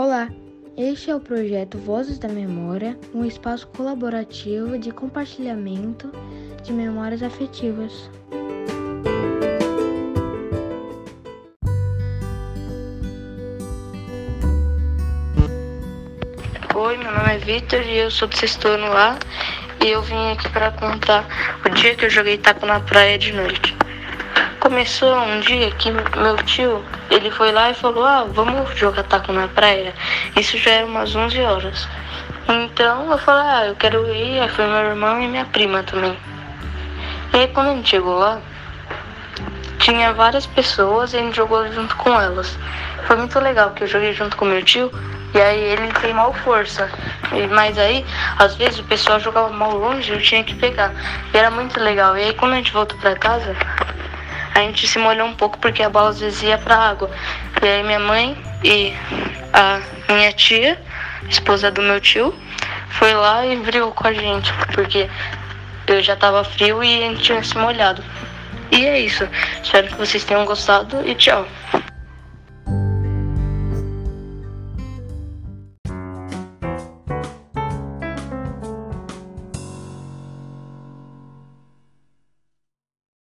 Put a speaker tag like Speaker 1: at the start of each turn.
Speaker 1: Olá, este é o projeto Vozes da Memória, um espaço colaborativo de compartilhamento de memórias afetivas.
Speaker 2: Oi, meu nome é Vitor e eu sou do sexto ano lá e eu vim aqui para contar o dia que eu joguei taco na praia de noite. Começou um dia que meu tio, ele foi lá e falou, ah, vamos jogar taco na praia. Isso já era umas 11 horas. Então eu falei, ah, eu quero ir, aí foi meu irmão e minha prima também. E aí quando a gente chegou lá, tinha várias pessoas e a gente jogou junto com elas. Foi muito legal, porque eu joguei junto com meu tio e aí ele tem mal força. Mas aí, às vezes o pessoal jogava mal longe e eu tinha que pegar. E era muito legal. E aí quando a gente voltou pra casa, a gente se molhou um pouco porque a bola às vezes ia pra água. E aí minha mãe e a minha tia, esposa do meu tio, foi lá e brigou com a gente, porque eu já tava frio e a gente tinha se molhado. E é isso. Espero que vocês tenham gostado e tchau.